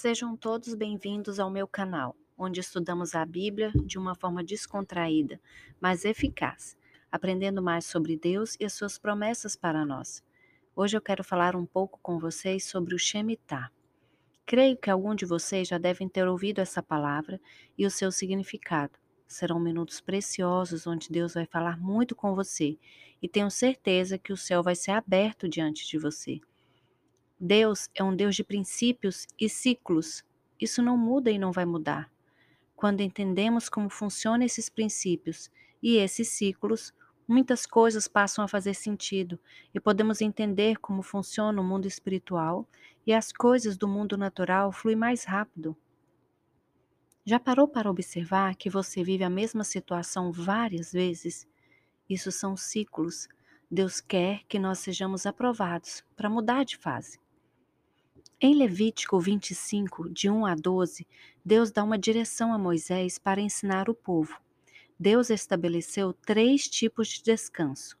Sejam todos bem-vindos ao meu canal, onde estudamos a Bíblia de uma forma descontraída, mas eficaz, aprendendo mais sobre Deus e as suas promessas para nós. Hoje eu quero falar um pouco com vocês sobre o Shemitah. Creio que algum de vocês já devem ter ouvido essa palavra e o seu significado. Serão minutos preciosos onde Deus vai falar muito com você e tenho certeza que o céu vai ser aberto diante de você. Deus é um Deus de princípios e ciclos. Isso não muda e não vai mudar. Quando entendemos como funcionam esses princípios e esses ciclos, muitas coisas passam a fazer sentido e podemos entender como funciona o mundo espiritual e as coisas do mundo natural fluem mais rápido. Já parou para observar que você vive a mesma situação várias vezes? Isso são ciclos. Deus quer que nós sejamos aprovados para mudar de fase. Em Levítico 25, de 1 a 12, Deus dá uma direção a Moisés para ensinar o povo. Deus estabeleceu três tipos de descanso: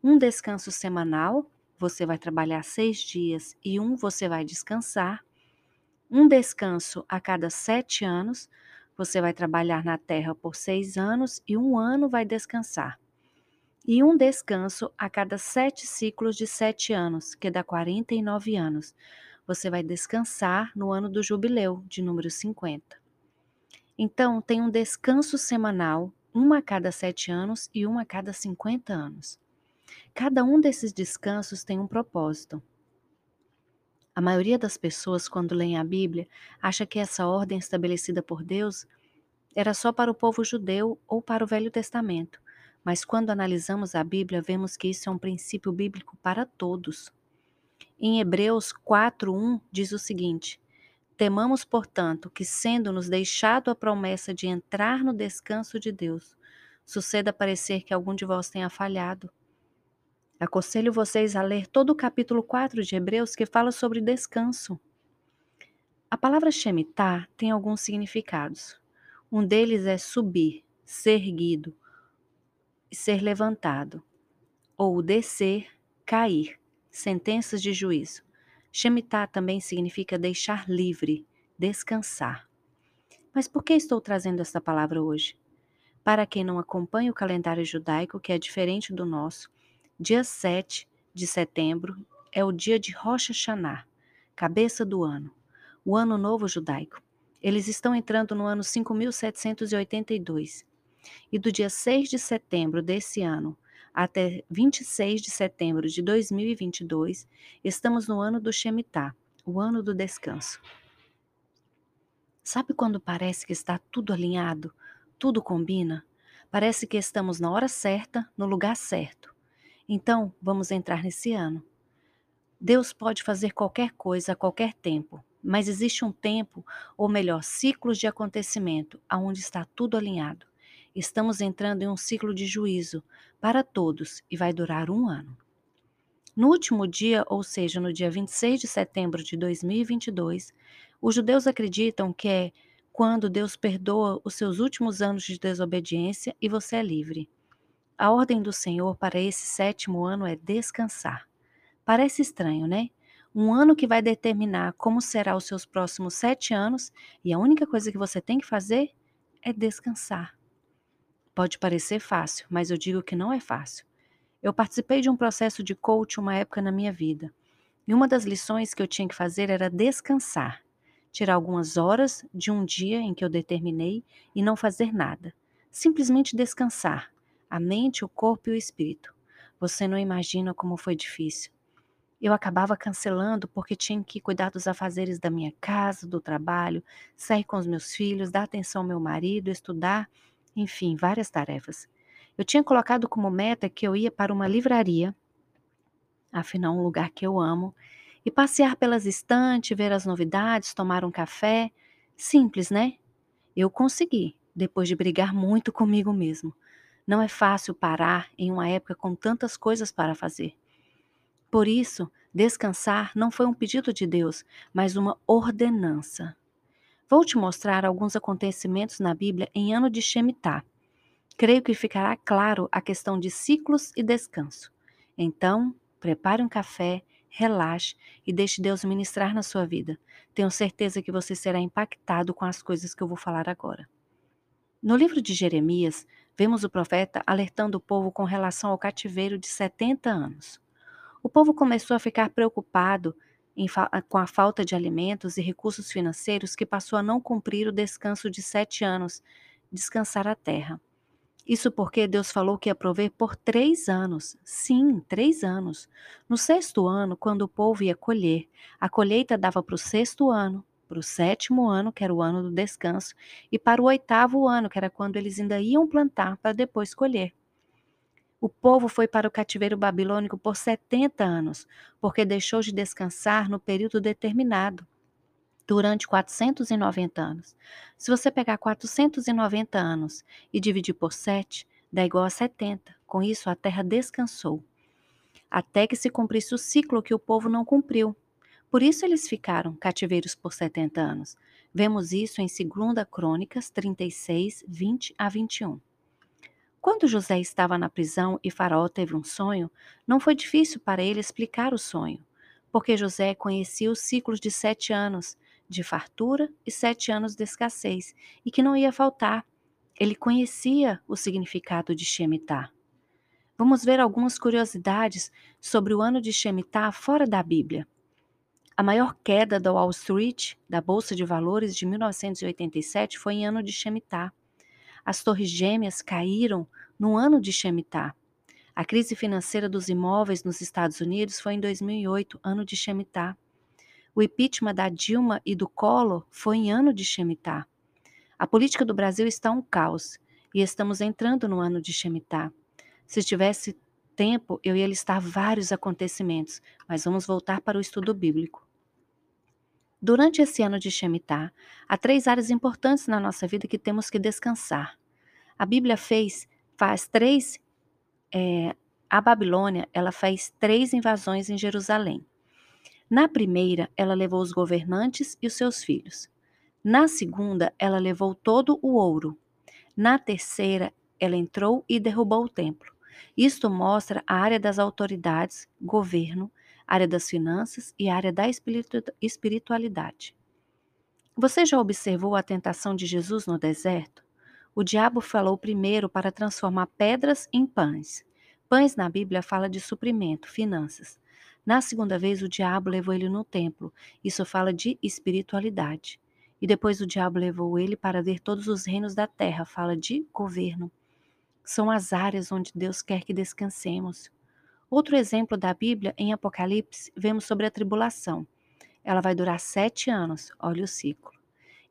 um descanso semanal, você vai trabalhar seis dias e um você vai descansar. Um descanso a cada sete anos, você vai trabalhar na terra por seis anos e um ano vai descansar. E um descanso a cada sete ciclos de sete anos, que dá 49 anos você vai descansar no ano do jubileu, de número 50. Então, tem um descanso semanal, uma a cada sete anos e uma a cada 50 anos. Cada um desses descansos tem um propósito. A maioria das pessoas, quando leem a Bíblia, acha que essa ordem estabelecida por Deus era só para o povo judeu ou para o Velho Testamento. Mas quando analisamos a Bíblia, vemos que isso é um princípio bíblico para todos. Em Hebreus 4:1 diz o seguinte: Temamos, portanto, que sendo-nos deixado a promessa de entrar no descanso de Deus, suceda parecer que algum de vós tenha falhado. Aconselho vocês a ler todo o capítulo 4 de Hebreus que fala sobre descanso. A palavra Shemitah tem alguns significados. Um deles é subir, ser erguido, ser levantado, ou descer, cair sentenças de juízo. Shemitah também significa deixar livre, descansar. Mas por que estou trazendo esta palavra hoje? Para quem não acompanha o calendário judaico, que é diferente do nosso, dia 7 de setembro é o dia de Rosh Hashanah, cabeça do ano, o ano novo judaico. Eles estão entrando no ano 5782. E do dia 6 de setembro desse ano até 26 de setembro de 2022, estamos no ano do Shemitah, o ano do descanso. Sabe quando parece que está tudo alinhado, tudo combina? Parece que estamos na hora certa, no lugar certo. Então, vamos entrar nesse ano. Deus pode fazer qualquer coisa a qualquer tempo, mas existe um tempo, ou melhor, ciclos de acontecimento, aonde está tudo alinhado. Estamos entrando em um ciclo de juízo para todos e vai durar um ano. No último dia, ou seja, no dia 26 de setembro de 2022, os judeus acreditam que é quando Deus perdoa os seus últimos anos de desobediência e você é livre. A ordem do Senhor para esse sétimo ano é descansar. Parece estranho, né? Um ano que vai determinar como será os seus próximos sete anos e a única coisa que você tem que fazer é descansar. Pode parecer fácil, mas eu digo que não é fácil. Eu participei de um processo de coach uma época na minha vida. E uma das lições que eu tinha que fazer era descansar, tirar algumas horas de um dia em que eu determinei e não fazer nada. Simplesmente descansar, a mente, o corpo e o espírito. Você não imagina como foi difícil. Eu acabava cancelando porque tinha que cuidar dos afazeres da minha casa, do trabalho, sair com os meus filhos, dar atenção ao meu marido, estudar enfim, várias tarefas. Eu tinha colocado como meta que eu ia para uma livraria, afinal, um lugar que eu amo, e passear pelas estantes, ver as novidades, tomar um café. Simples, né? Eu consegui, depois de brigar muito comigo mesmo. Não é fácil parar em uma época com tantas coisas para fazer. Por isso, descansar não foi um pedido de Deus, mas uma ordenança. Vou te mostrar alguns acontecimentos na Bíblia em ano de Shemitah. Creio que ficará claro a questão de ciclos e descanso. Então, prepare um café, relaxe e deixe Deus ministrar na sua vida. Tenho certeza que você será impactado com as coisas que eu vou falar agora. No livro de Jeremias, vemos o profeta alertando o povo com relação ao cativeiro de 70 anos. O povo começou a ficar preocupado com a falta de alimentos e recursos financeiros que passou a não cumprir o descanso de sete anos, descansar a terra. Isso porque Deus falou que ia prover por três anos. Sim, três anos. No sexto ano, quando o povo ia colher, a colheita dava para o sexto ano, para o sétimo ano, que era o ano do descanso, e para o oitavo ano, que era quando eles ainda iam plantar para depois colher. O povo foi para o cativeiro babilônico por 70 anos, porque deixou de descansar no período determinado, durante 490 anos. Se você pegar 490 anos e dividir por 7, dá igual a 70. Com isso, a terra descansou, até que se cumprisse o ciclo que o povo não cumpriu. Por isso eles ficaram cativeiros por 70 anos. Vemos isso em 2 Crônicas 36, 20 a 21. Quando José estava na prisão e Faraó teve um sonho, não foi difícil para ele explicar o sonho, porque José conhecia os ciclos de sete anos de fartura e sete anos de escassez, e que não ia faltar. Ele conhecia o significado de Shemitah. Vamos ver algumas curiosidades sobre o ano de Shemitah fora da Bíblia. A maior queda da Wall Street, da Bolsa de Valores de 1987, foi em ano de Shemitah. As torres gêmeas caíram no ano de Shemitah. A crise financeira dos imóveis nos Estados Unidos foi em 2008, ano de Shemitah. O impeachment da Dilma e do Collor foi em ano de Shemitah. A política do Brasil está um caos e estamos entrando no ano de Shemitah. Se tivesse tempo, eu ia listar vários acontecimentos, mas vamos voltar para o estudo bíblico. Durante esse ano de Shemitah, há três áreas importantes na nossa vida que temos que descansar. A Bíblia fez, faz três, é, a Babilônia, ela faz três invasões em Jerusalém. Na primeira, ela levou os governantes e os seus filhos. Na segunda, ela levou todo o ouro. Na terceira, ela entrou e derrubou o templo. Isto mostra a área das autoridades, governo, área das finanças e área da espiritualidade. Você já observou a tentação de Jesus no deserto? O diabo falou primeiro para transformar pedras em pães. Pães na Bíblia fala de suprimento, finanças. Na segunda vez, o diabo levou ele no templo. Isso fala de espiritualidade. E depois o diabo levou ele para ver todos os reinos da terra, fala de governo. São as áreas onde Deus quer que descansemos. Outro exemplo da Bíblia, em Apocalipse, vemos sobre a tribulação. Ela vai durar sete anos, olha o ciclo.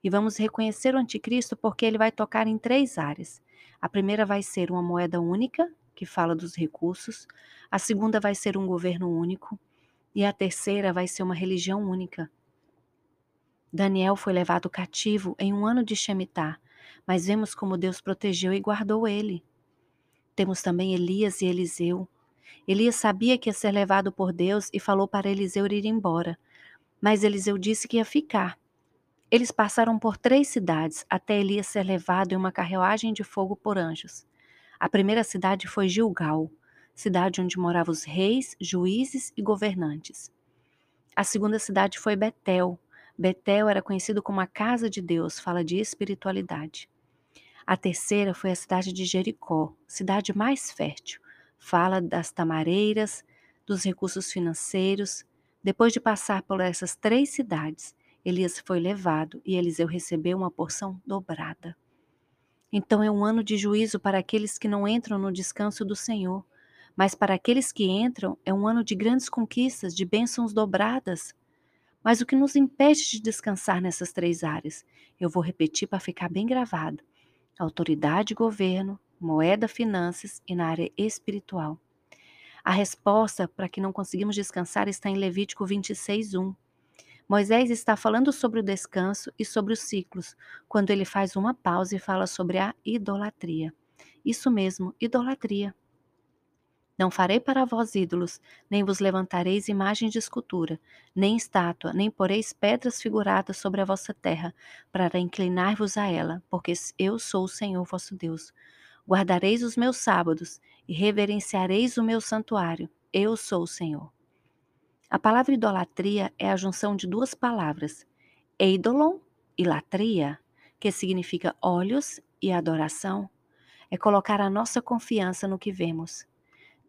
E vamos reconhecer o anticristo porque ele vai tocar em três áreas. A primeira vai ser uma moeda única, que fala dos recursos. A segunda vai ser um governo único. E a terceira vai ser uma religião única. Daniel foi levado cativo em um ano de Shemitah, mas vemos como Deus protegeu e guardou ele. Temos também Elias e Eliseu, Elias sabia que ia ser levado por Deus e falou para Eliseu ir embora. Mas Eliseu disse que ia ficar. Eles passaram por três cidades até Elias ser levado em uma carruagem de fogo por anjos. A primeira cidade foi Gilgal, cidade onde moravam os reis, juízes e governantes. A segunda cidade foi Betel. Betel era conhecido como a casa de Deus, fala de espiritualidade. A terceira foi a cidade de Jericó, cidade mais fértil fala das tamareiras, dos recursos financeiros. Depois de passar por essas três cidades, Elias foi levado e Eliseu recebeu uma porção dobrada. Então é um ano de juízo para aqueles que não entram no descanso do Senhor, mas para aqueles que entram é um ano de grandes conquistas, de bênçãos dobradas. Mas o que nos impede de descansar nessas três áreas? Eu vou repetir para ficar bem gravado: autoridade e governo, moeda, finanças e na área espiritual. A resposta para que não conseguimos descansar está em Levítico 26:1. Moisés está falando sobre o descanso e sobre os ciclos, quando ele faz uma pausa e fala sobre a idolatria. Isso mesmo, idolatria. Não farei para vós ídolos, nem vos levantareis imagem de escultura, nem estátua, nem poreis pedras figuradas sobre a vossa terra, para inclinar-vos a ela, porque eu sou o Senhor vosso Deus. Guardareis os meus sábados e reverenciareis o meu santuário. Eu sou o Senhor. A palavra idolatria é a junção de duas palavras, eidolon e latria, que significa olhos e adoração. É colocar a nossa confiança no que vemos.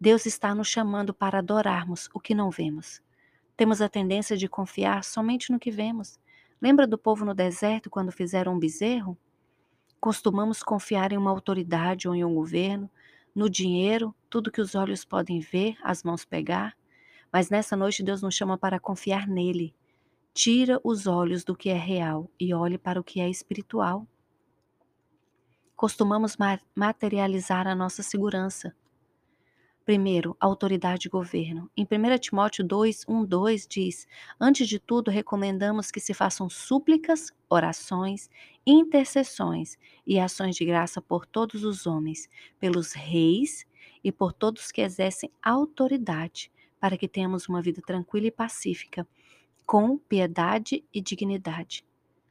Deus está nos chamando para adorarmos o que não vemos. Temos a tendência de confiar somente no que vemos. Lembra do povo no deserto quando fizeram um bezerro? Costumamos confiar em uma autoridade ou em um governo, no dinheiro, tudo que os olhos podem ver, as mãos pegar. Mas nessa noite Deus nos chama para confiar nele. Tira os olhos do que é real e olhe para o que é espiritual. Costumamos materializar a nossa segurança. Primeiro, autoridade e governo. Em 1 Timóteo 2, 1, 2 diz: Antes de tudo, recomendamos que se façam súplicas, orações, intercessões e ações de graça por todos os homens, pelos reis e por todos que exercem autoridade, para que tenhamos uma vida tranquila e pacífica, com piedade e dignidade.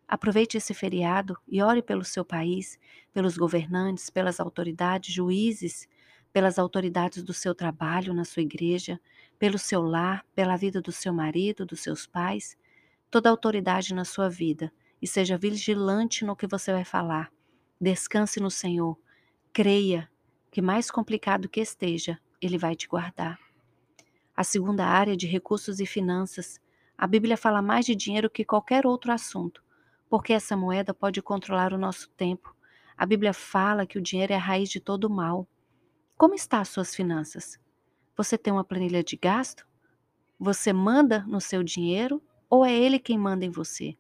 Aproveite esse feriado e ore pelo seu país, pelos governantes, pelas autoridades, juízes, pelas autoridades do seu trabalho na sua igreja, pelo seu lar, pela vida do seu marido, dos seus pais, toda autoridade na sua vida e seja vigilante no que você vai falar. Descanse no Senhor. Creia que mais complicado que esteja, ele vai te guardar. A segunda área de recursos e finanças. A Bíblia fala mais de dinheiro que qualquer outro assunto, porque essa moeda pode controlar o nosso tempo. A Bíblia fala que o dinheiro é a raiz de todo mal. Como está as suas finanças? Você tem uma planilha de gasto? Você manda no seu dinheiro ou é ele quem manda em você?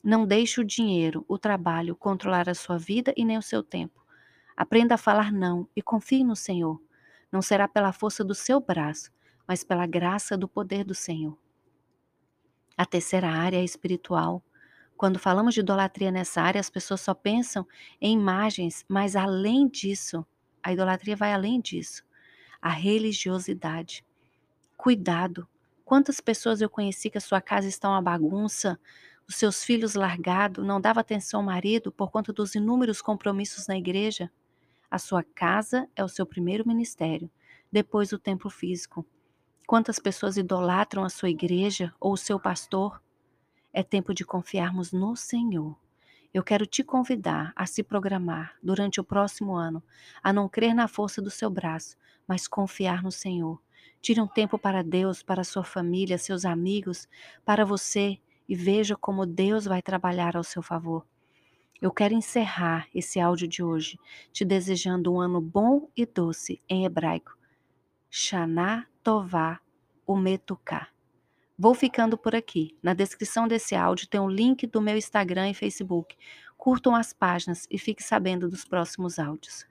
Não deixe o dinheiro, o trabalho controlar a sua vida e nem o seu tempo. Aprenda a falar não e confie no Senhor. Não será pela força do seu braço, mas pela graça do poder do Senhor. A terceira área é espiritual. Quando falamos de idolatria nessa área, as pessoas só pensam em imagens, mas além disso, a idolatria vai além disso. A religiosidade. Cuidado. Quantas pessoas eu conheci que a sua casa está uma bagunça, os seus filhos largados, não dava atenção ao marido por conta dos inúmeros compromissos na igreja? A sua casa é o seu primeiro ministério, depois o templo físico. Quantas pessoas idolatram a sua igreja ou o seu pastor? É tempo de confiarmos no Senhor. Eu quero te convidar a se programar durante o próximo ano, a não crer na força do seu braço, mas confiar no Senhor. Tire um tempo para Deus, para sua família, seus amigos, para você e veja como Deus vai trabalhar ao seu favor. Eu quero encerrar esse áudio de hoje te desejando um ano bom e doce em hebraico. Shana Tová Umetuká. Vou ficando por aqui. Na descrição desse áudio tem o um link do meu Instagram e Facebook. Curtam as páginas e fique sabendo dos próximos áudios.